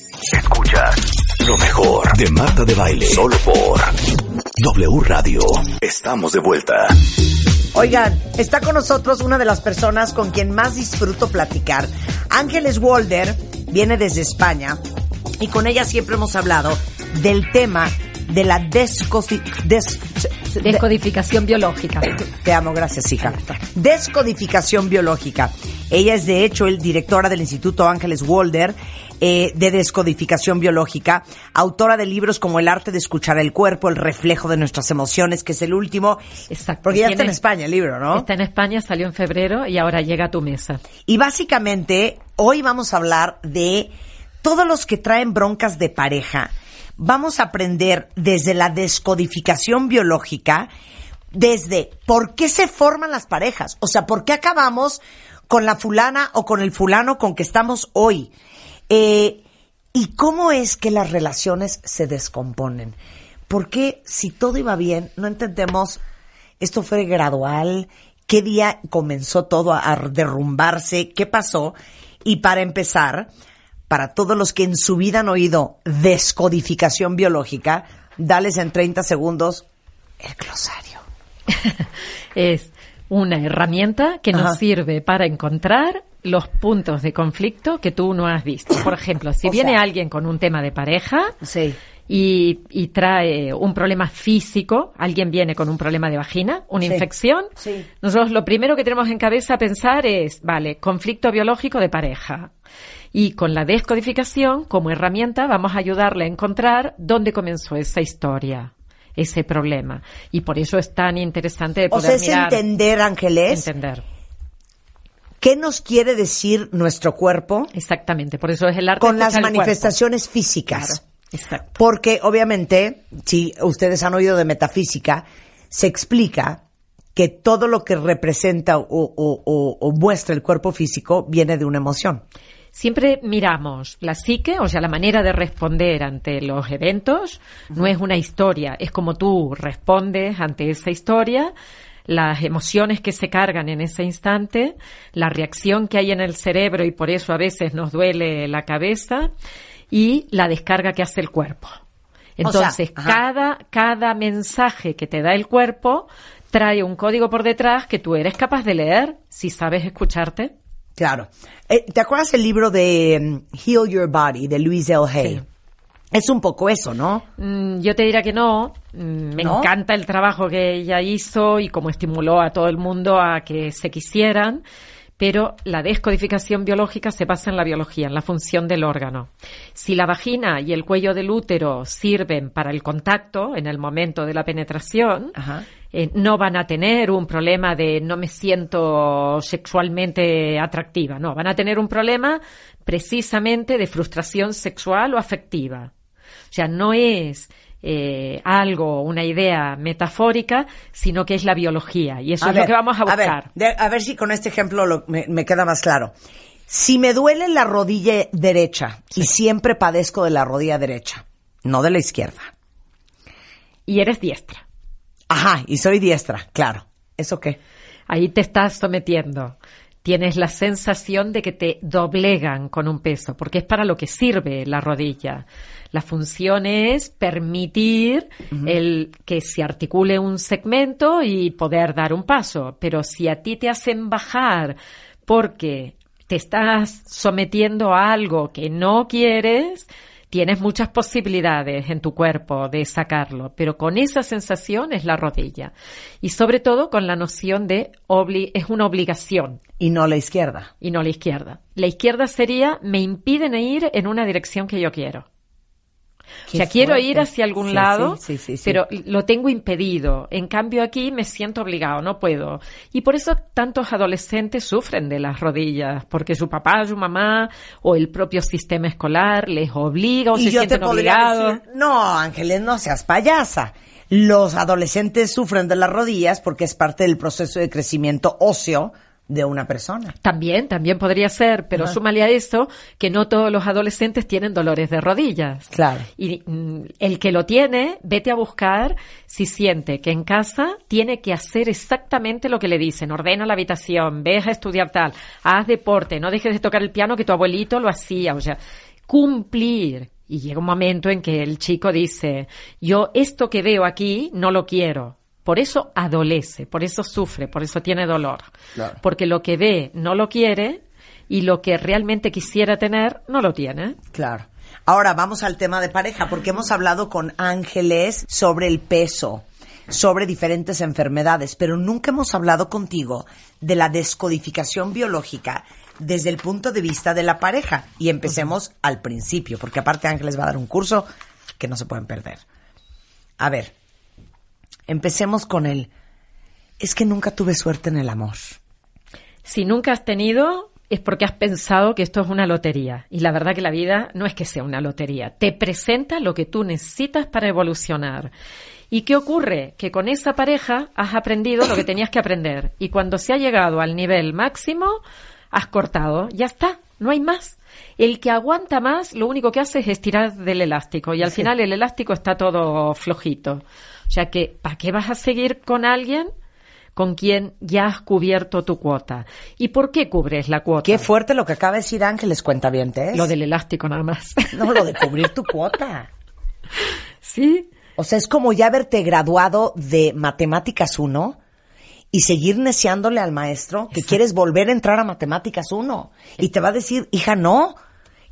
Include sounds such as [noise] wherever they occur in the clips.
Escuchas lo mejor de Marta de Baile. Solo por W Radio. Estamos de vuelta. Oigan, está con nosotros una de las personas con quien más disfruto platicar. Ángeles Walder viene desde España y con ella siempre hemos hablado del tema de la descofi- des- de- Descodificación biológica. Te amo, gracias, hija. Descodificación biológica. Ella es, de hecho, el directora del Instituto Ángeles Walder eh, de Descodificación Biológica, autora de libros como El arte de escuchar el cuerpo, El reflejo de nuestras emociones, que es el último. Exacto. Porque ya está en España el libro, ¿no? Está en España, salió en febrero y ahora llega a tu mesa. Y básicamente, hoy vamos a hablar de todos los que traen broncas de pareja. Vamos a aprender desde la descodificación biológica, desde por qué se forman las parejas. O sea, por qué acabamos con la fulana o con el fulano con que estamos hoy. Eh, y cómo es que las relaciones se descomponen. ¿Por qué si todo iba bien, no entendemos esto fue gradual? ¿Qué día comenzó todo a a derrumbarse? ¿Qué pasó? Y para empezar, para todos los que en su vida han oído descodificación biológica, dales en 30 segundos el glosario. [laughs] Es una herramienta que nos Ajá. sirve para encontrar los puntos de conflicto que tú no has visto. Por ejemplo, si [laughs] O viene sea- alguien con un tema de pareja Sí. y, y trae un problema físico, alguien viene con un problema de vagina, una Sí. infección, Sí. nosotros lo primero que tenemos en cabeza pensar es, vale, conflicto biológico de pareja. Y con la descodificación, como herramienta, vamos a ayudarle a encontrar dónde comenzó esa historia, ese problema. Y por eso es tan interesante de O poder sea, es mirar, entender, Ángeles, entender. Qué nos quiere decir nuestro cuerpo Exactamente, por eso es el arte con las manifestaciones físicas. Claro, exacto. Porque obviamente, si ustedes han oído de metafísica, se explica que todo lo que representa o, o- o- o muestra el cuerpo físico viene de una emoción. Siempre miramos la psique, o sea, la manera de responder ante los eventos, no es una historia, es como tú respondes ante esa historia, las emociones que se cargan en ese instante, la reacción que hay en el cerebro y por eso a veces nos duele la cabeza y la descarga que hace el cuerpo. Entonces, cada, cada mensaje que te da el cuerpo trae un código por detrás que tú eres capaz de leer si sabes escucharte. Claro. Eh, ¿Te acuerdas el libro de mm, Heal Your Body de Louise L. Hay? Sí. Es un poco eso, ¿no? Mm, Yo te diría que no. Mm, Me ¿No? encanta el trabajo que ella hizo y cómo estimuló a todo el mundo a que se quisieran, pero la descodificación biológica se basa en la biología, en la función del órgano. Si la vagina y el cuello del útero sirven para el contacto en el momento de la penetración, Ajá. eh, no van a tener un problema de no me siento sexualmente atractiva, no, van a tener un problema precisamente de frustración sexual o afectiva. O sea, no es eh, algo, una idea metafórica, sino que es la biología. Y eso A es ver, lo que vamos a ver, buscar. de- A ver, si con este ejemplo lo- me, me queda más claro. Si me duele la rodilla derecha y siempre padezco de la rodilla derecha, no de la izquierda. Y eres diestra. Ajá, y soy diestra, claro. ¿Eso qué? Ahí te estás sometiendo. Tienes la sensación de que te doblegan con un peso, porque es para lo que sirve la rodilla. La función es permitir el que se articule un segmento y poder dar un paso. Pero si a ti te hacen bajar porque te estás sometiendo a algo que no quieres, tienes muchas posibilidades en tu cuerpo de sacarlo, pero con esa sensación es la rodilla. Y sobre todo con la noción de obli es una obligación Y no la izquierda. y no la izquierda. La izquierda sería me impiden ir en una dirección que yo quiero. O sea, quiero ir hacia algún Sí, lado, sí, sí, pero lo tengo impedido. En cambio, aquí me siento obligado, no puedo. Y por eso tantos adolescentes sufren de las rodillas, porque su papá, su mamá o el propio sistema escolar les obliga o y se yo te sienten podría obligados. decir, no, Ángeles, no seas payasa. Los adolescentes sufren de las rodillas porque es parte del proceso de crecimiento óseo de una persona. También, también podría ser, pero súmale a eso que no todos los adolescentes tienen dolores de rodillas. Claro. Y mm, el que lo tiene, vete a buscar si siente que en casa tiene que hacer exactamente lo que le dicen. Ordena la habitación, ve a estudiar tal, haz deporte, no dejes de tocar el piano que tu abuelito lo hacía. O sea, cumplir. Y llega un momento en que el chico dice, yo esto que veo aquí no lo quiero. Por eso adolece, por eso sufre, por eso tiene dolor. Claro. Porque lo que ve no lo quiere y lo que realmente quisiera tener no lo tiene. Claro. Ahora vamos al tema de pareja, porque hemos hablado con Ángeles sobre el peso, sobre diferentes enfermedades, pero nunca hemos hablado contigo de la descodificación biológica desde el punto de vista de la pareja. Y empecemos al principio, porque aparte Ángeles va a dar un curso que no se pueden perder. A ver, empecemos con el... Es que nunca tuve suerte en el amor. Si nunca has tenido, es porque has pensado que esto es una lotería. Y la verdad que la vida no es que sea una lotería. Te presenta lo que tú necesitas para evolucionar. ¿Y qué ocurre? Que con esa pareja has aprendido lo que [coughs] tenías que aprender. Y cuando se ha llegado al nivel máximo, has cortado. Ya está, no hay más. El que aguanta más, lo único que hace es estirar del elástico. Y al final el elástico está todo flojito. O sea que, ¿para qué vas a seguir con alguien? con quien ya has cubierto tu cuota. ¿Y por qué cubres la cuota? Qué fuerte lo que acaba de decir Ángeles, cuenta bien, Lo del elástico nada más. No, lo de cubrir tu cuota. [laughs] ¿Sí? O sea, es como ya haberte graduado de Matemáticas 1 y seguir neciándole al maestro que quieres volver a entrar a Matemáticas 1. Y te va a decir, hija, no,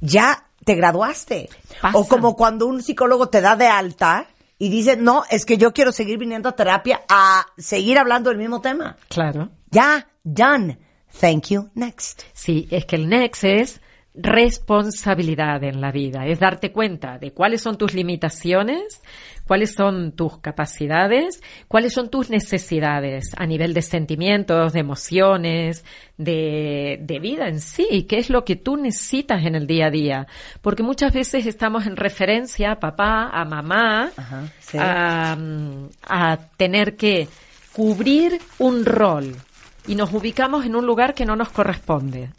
ya te graduaste. Pasa. O como cuando un psicólogo te da de alta y dice, no, es que yo quiero seguir viniendo a terapia a seguir hablando del mismo tema. Claro. Ya, done. Thank you, next. Sí, es que el next es responsabilidad en la vida, es darte cuenta de cuáles son tus limitaciones, cuáles son tus capacidades, cuáles son tus necesidades a nivel de sentimientos, de emociones, de, de vida en sí, qué es lo que tú necesitas en el día a día. Porque muchas veces estamos en referencia a papá, a mamá, Ajá, sí. a, a tener que cubrir un rol y nos ubicamos en un lugar que no nos corresponde.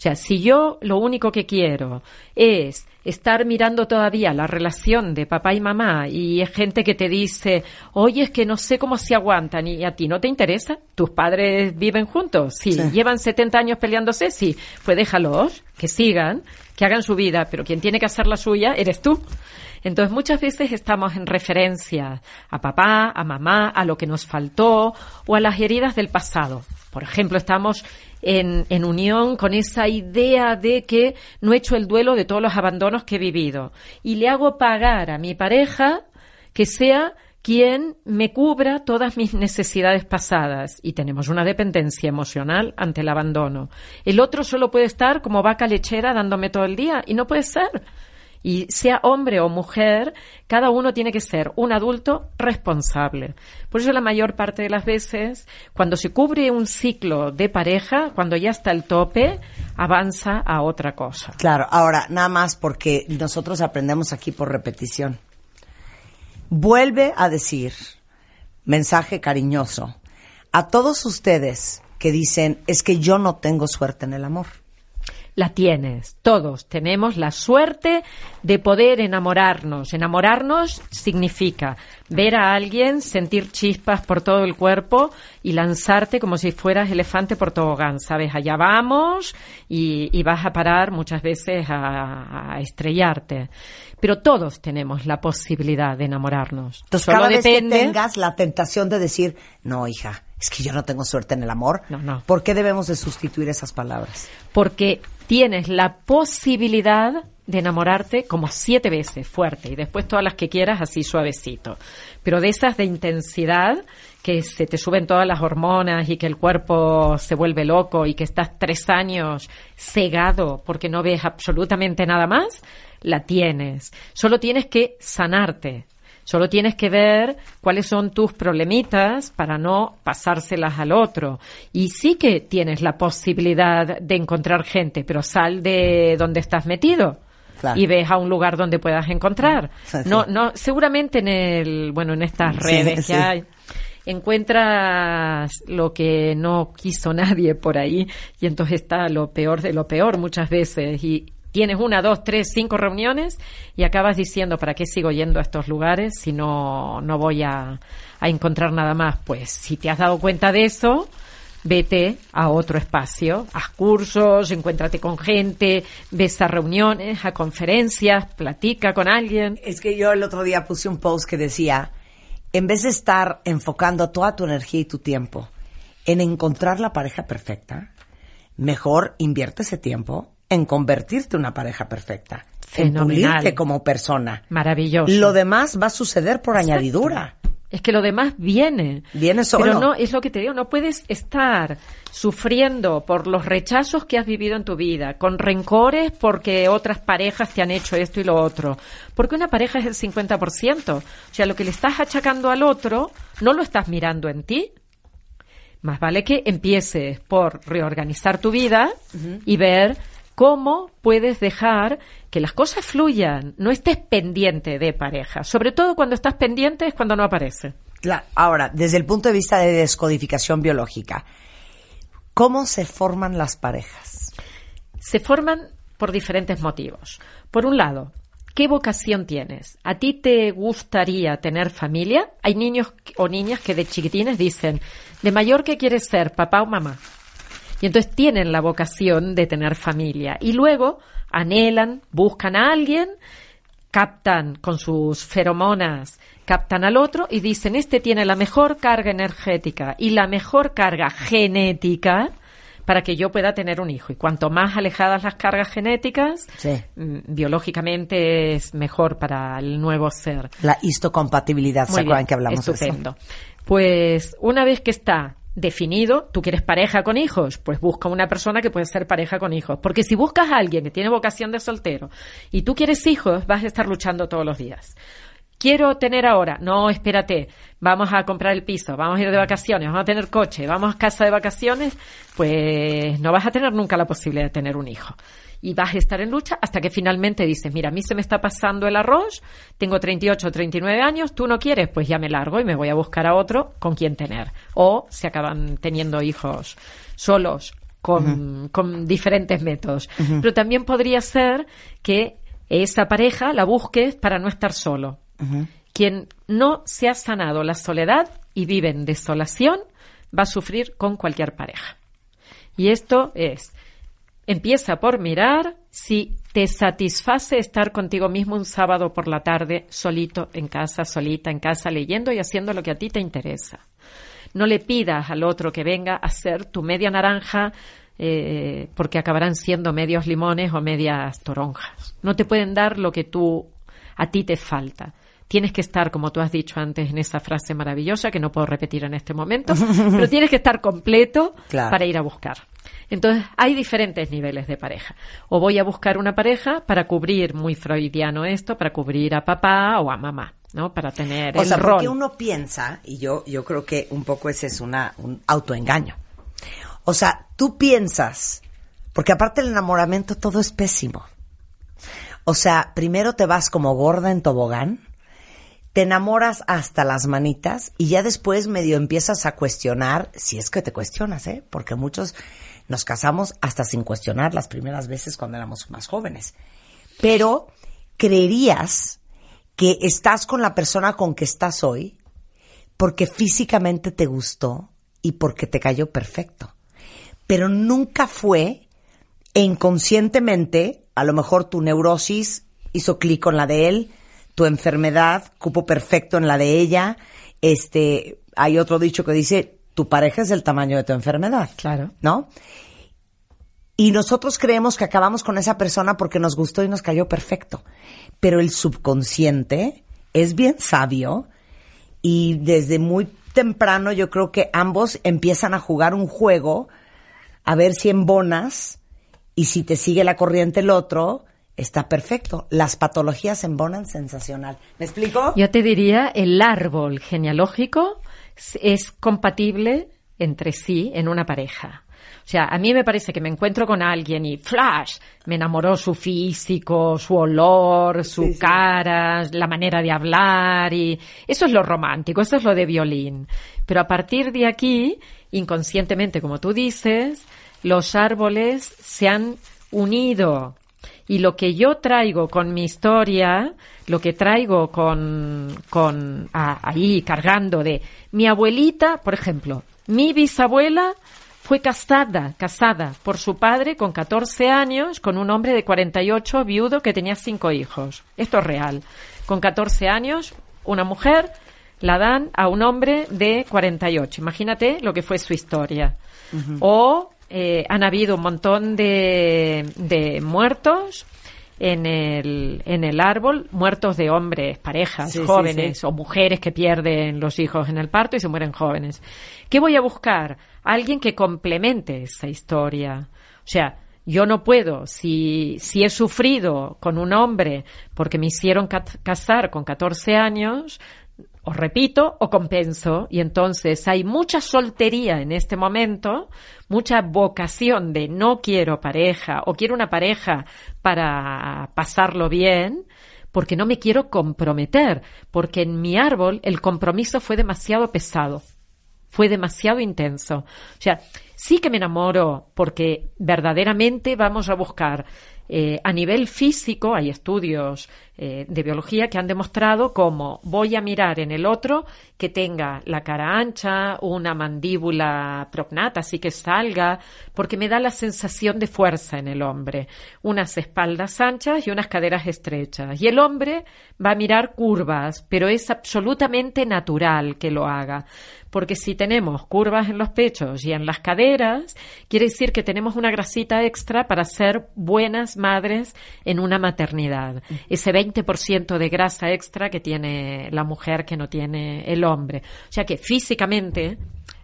O sea, si yo lo único que quiero es estar mirando todavía la relación de papá y mamá y es gente que te dice, oye, es que no sé cómo se aguantan y a ti no te interesa, tus padres viven juntos, sí, Sí. llevan 70 años peleándose, sí, pues déjalos, que sigan, que hagan su vida, pero quien tiene que hacer la suya eres tú. Entonces muchas veces estamos en referencia a papá, a mamá, a lo que nos faltó o a las heridas del pasado. Por ejemplo, estamos en, en unión con esa idea de que no he hecho el duelo de todos los abandonos que he vivido y le hago pagar a mi pareja que sea quien me cubra todas mis necesidades pasadas y tenemos una dependencia emocional ante el abandono. El otro solo puede estar como vaca lechera dándome todo el día y no puede ser. Y sea hombre o mujer, cada uno tiene que ser un adulto responsable. Por eso la mayor parte de las veces, cuando se cubre un ciclo de pareja, cuando ya está el tope, avanza a otra cosa. Claro, ahora, nada más porque nosotros aprendemos aquí por repetición. Vuelve a decir, mensaje cariñoso, a todos ustedes que dicen, es que yo no tengo suerte en el amor. La tienes. Todos tenemos la suerte de poder enamorarnos. Enamorarnos significa ver a alguien, sentir chispas por todo el cuerpo y lanzarte como si fueras elefante por tobogán. Sabes, allá vamos y, y vas a parar muchas veces a, a estrellarte. Pero todos tenemos la posibilidad de enamorarnos. Entonces, Solo cada vez depende. que tengas la tentación de decir, no, hija, es que yo no tengo suerte en el amor, No, no. ¿por qué debemos de sustituir esas palabras? porque tienes la posibilidad de enamorarte como siete veces fuerte y después todas las que quieras así suavecito. Pero de esas de intensidad que se te suben todas las hormonas y que el cuerpo se vuelve loco y que estás tres años cegado porque no ves absolutamente nada más, la tienes. Solo tienes que sanarte. Solo tienes que ver cuáles son tus problemitas para no pasárselas al otro. Y sí que tienes la posibilidad de encontrar gente, pero sal de donde estás metido. Claro. Y ves a un lugar donde puedas encontrar. Sí, sí. No, no, seguramente en el, bueno, en estas redes sí. que hay, encuentras lo que no quiso nadie por ahí y entonces está lo peor de lo peor muchas veces y tienes una, dos, tres, cinco reuniones y acabas diciendo ¿para qué sigo yendo a estos lugares si no, no voy a, a encontrar nada más? Pues si te has dado cuenta de eso, vete a otro espacio, haz cursos, encuéntrate con gente, ves a reuniones, a conferencias, platica con alguien. Es que yo el otro día puse un post que decía, en vez de estar enfocando toda tu energía y tu tiempo en encontrar la pareja perfecta, mejor invierte ese tiempo en convertirte en una pareja perfecta, en Fenomenal. pulirte como persona. Maravilloso. Lo demás va a suceder por Exacto. añadidura. Es que lo demás viene. Viene solo. Pero no, es lo que te digo, no puedes estar sufriendo por los rechazos que has vivido en tu vida, con rencores porque otras parejas te han hecho esto y lo otro. Porque una pareja es el 50%. O sea, lo que le estás achacando al otro, no lo estás mirando en ti. Más vale que empieces por reorganizar tu vida y ver cómo puedes dejar que las cosas fluyan. No estés pendiente de pareja. Sobre todo cuando estás pendiente es cuando no aparece. Cla- Ahora, desde el punto de vista de descodificación biológica, ¿cómo se forman las parejas? Se forman por diferentes motivos. Por un lado, ¿qué vocación tienes? ¿A ti te gustaría tener familia? Hay niños o niñas que de chiquitines dicen, de mayor qué quieres ser, papá o mamá. Y entonces tienen la vocación de tener familia. Y luego anhelan, buscan a alguien, captan con sus feromonas, captan al otro y dicen, este tiene la mejor carga energética y la mejor carga genética para que yo pueda tener un hijo. Y cuanto más alejadas las cargas genéticas, Sí. mm, biológicamente es mejor para el nuevo ser. La histocompatibilidad, ¿se acuerdan que hablamos de eso? estupendo. Pues una vez que está definido, tú quieres pareja con hijos, pues busca una persona que puede ser pareja con hijos. Porque si buscas a alguien que tiene vocación de soltero y tú quieres hijos, vas a estar luchando todos los días. Quiero tener ahora, no, espérate, vamos a comprar el piso, vamos a ir de vacaciones, vamos a tener coche, vamos a casa de vacaciones, pues no vas a tener nunca la posibilidad de tener un hijo. Y vas a estar en lucha hasta que finalmente dices, mira, a mí se me está pasando el arroz, tengo 38 o 39 años, tú no quieres, pues ya me largo y me voy a buscar a otro con quien tener. O se acaban teniendo hijos solos con, con diferentes métodos. Pero también podría ser que esa pareja la busques para no estar solo. Quien no se ha sanado la soledad y vive en desolación va a sufrir con cualquier pareja. Y esto es, empieza por mirar si te satisface estar contigo mismo un sábado por la tarde, solito en casa, solita en casa, leyendo y haciendo lo que a ti te interesa. No le pidas al otro que venga a ser tu media naranja eh, porque acabarán siendo medios limones o medias toronjas. No te pueden dar lo que tú a ti te falta. Tienes que estar, como tú has dicho antes en esa frase maravillosa que no puedo repetir en este momento, [laughs] pero tienes que estar completo Claro. para ir a buscar. Entonces, hay diferentes niveles de pareja. O voy a buscar una pareja para cubrir, muy freudiano esto, para cubrir a papá o a mamá, ¿no? Para tener O el sea, rol. porque uno piensa, y yo, yo creo que un poco ese es una, un autoengaño. O sea, tú piensas, porque aparte el enamoramiento todo es pésimo. O sea, primero te vas como gorda en tobogán, te enamoras hasta las manitas y ya después medio empiezas a cuestionar, si es que te cuestionas, ¿eh? Porque muchos nos casamos hasta sin cuestionar las primeras veces cuando éramos más jóvenes. Pero creerías que estás con la persona con que estás hoy porque físicamente te gustó y porque te cayó perfecto. Pero nunca fue e inconscientemente, a lo mejor tu neurosis hizo clic con la de él, tu enfermedad cupo perfecto en la de ella. Este, hay otro dicho que dice, tu pareja es el tamaño de tu enfermedad. Claro. ¿No? Y nosotros creemos que acabamos con esa persona porque nos gustó y nos cayó perfecto. Pero el subconsciente es bien sabio y desde muy temprano yo creo que ambos empiezan a jugar un juego a ver si embonas y si te sigue la corriente el otro, está perfecto. Las patologías embonan sensacional. ¿Me explico? Yo te diría, el árbol genealógico es compatible entre sí en una pareja. O sea, a mí me parece que me encuentro con alguien y flash, me enamoró su físico, su olor, su cara, la manera de hablar y eso es lo romántico, eso es lo de violín. Pero a partir de aquí, inconscientemente, como tú dices, los árboles se han unido y lo que yo traigo con mi historia, lo que traigo con, con ahí cargando de mi abuelita, por ejemplo, mi bisabuela fue casada, casada por su padre con 14 años con un hombre de 48 viudo que tenía cinco hijos. Esto es real. Con 14 años, una mujer la dan a un hombre de 48. Imagínate lo que fue su historia. O eh, han habido un montón de, de muertos en el, en el árbol, muertos de hombres, parejas, jóvenes o mujeres que pierden los hijos en el parto y se mueren jóvenes. ¿Qué voy a buscar? alguien que complemente esa historia. O sea, yo no puedo, si, si he sufrido con un hombre porque me hicieron casar con 14 años, o repito o compenso y entonces hay mucha soltería en este momento, mucha vocación de no quiero pareja o quiero una pareja para pasarlo bien, porque no me quiero comprometer, porque en mi árbol el compromiso fue demasiado pesado fue demasiado intenso. O sea, sí que me enamoro porque verdaderamente vamos a buscar eh, a nivel físico, hay estudios eh, de biología que han demostrado cómo voy a mirar en el otro que tenga la cara ancha, una mandíbula prognata, así que salga, porque me da la sensación de fuerza en el hombre, unas espaldas anchas y unas caderas estrechas. Y el hombre va a mirar curvas, pero es absolutamente natural que lo haga porque si tenemos curvas en los pechos y en las caderas, quiere decir que tenemos una grasita extra para ser buenas madres en una maternidad. Ese 20% de grasa extra que tiene la mujer que no tiene el hombre. O sea que físicamente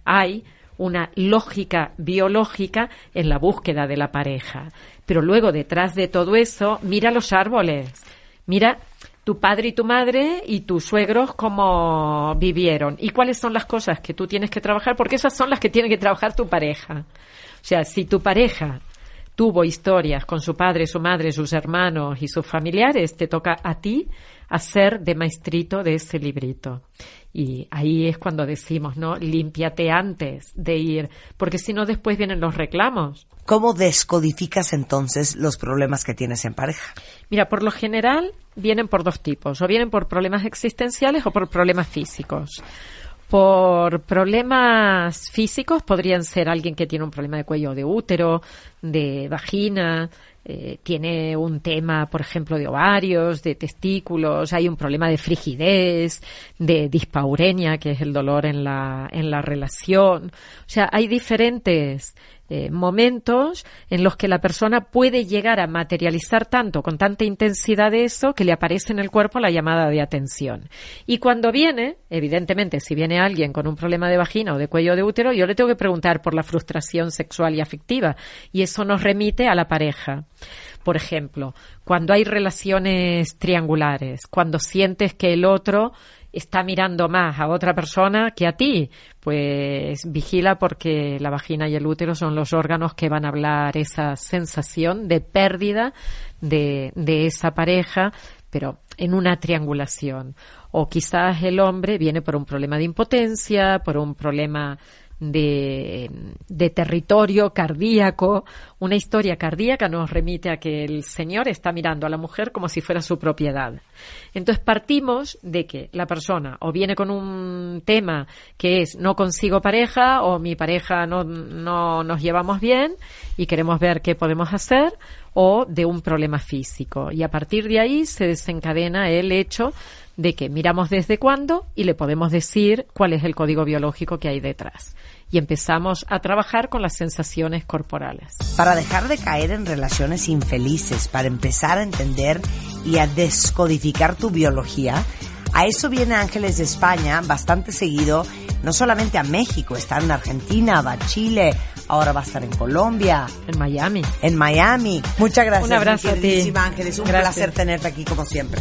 hay una lógica biológica en la búsqueda de la pareja. Pero luego detrás de todo eso, mira los árboles. Mira tu padre y tu madre y tus suegros cómo vivieron y cuáles son las cosas que tú tienes que trabajar, porque esas son las que tiene que trabajar tu pareja. O sea, si tu pareja tuvo historias con su padre, su madre, sus hermanos y sus familiares, te toca a ti hacer de maestrito de ese librito. Y ahí es cuando decimos, ¿no? Límpiate antes de ir, porque si no después vienen los reclamos. ¿Cómo descodificas entonces los problemas que tienes en pareja? Mira, por lo general vienen por dos tipos, o vienen por problemas existenciales o por problemas físicos. Por problemas físicos podrían ser alguien que tiene un problema de cuello de útero, de vagina, eh, tiene un tema, por ejemplo, de ovarios, de testículos, hay un problema de frigidez, de dispaurenia, que es el dolor en la, en la relación. O sea, hay diferentes eh, momentos en los que la persona puede llegar a materializar tanto, con tanta intensidad de eso, que le aparece en el cuerpo la llamada de atención. Y cuando viene, evidentemente, si viene alguien con un problema de vagina o de cuello de útero, yo le tengo que preguntar por la frustración sexual y afectiva. Y eso nos remite a la pareja. Por ejemplo, cuando hay relaciones triangulares, cuando sientes que el otro está mirando más a otra persona que a ti, pues vigila porque la vagina y el útero son los órganos que van a hablar esa sensación de pérdida de, de esa pareja, pero en una triangulación. O quizás el hombre viene por un problema de impotencia, por un problema de, territorio cardíaco. Una historia cardíaca nos remite a que el Señor está mirando a la mujer como si fuera su propiedad. Entonces partimos de que la persona o viene con un tema que es no consigo pareja o mi pareja no, no nos llevamos bien y queremos ver qué podemos hacer o de un problema físico. Y a partir de ahí se desencadena el hecho de que miramos desde cuándo y le podemos decir cuál es el código biológico que hay detrás. Y empezamos a trabajar con las sensaciones corporales. Para dejar de caer en relaciones infelices, para empezar a entender y a descodificar tu biología, a eso viene Ángeles de España bastante seguido, no solamente a México, está en Argentina, va a Chile, ahora va a estar en Colombia, En Miami. en Miami. Muchas gracias. Un abrazo a ti. Ángeles. Un Gracias. placer tenerte aquí como siempre.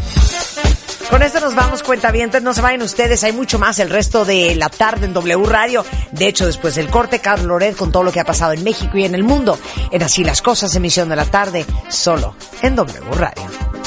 Con esto nos vamos, cuentavientes. No se vayan ustedes. Hay mucho más el resto de la tarde en W Radio. De hecho, después del corte, Carlos Loret con todo lo que ha pasado en México y en el mundo. En Así las Cosas, emisión de la tarde, solo en W Radio.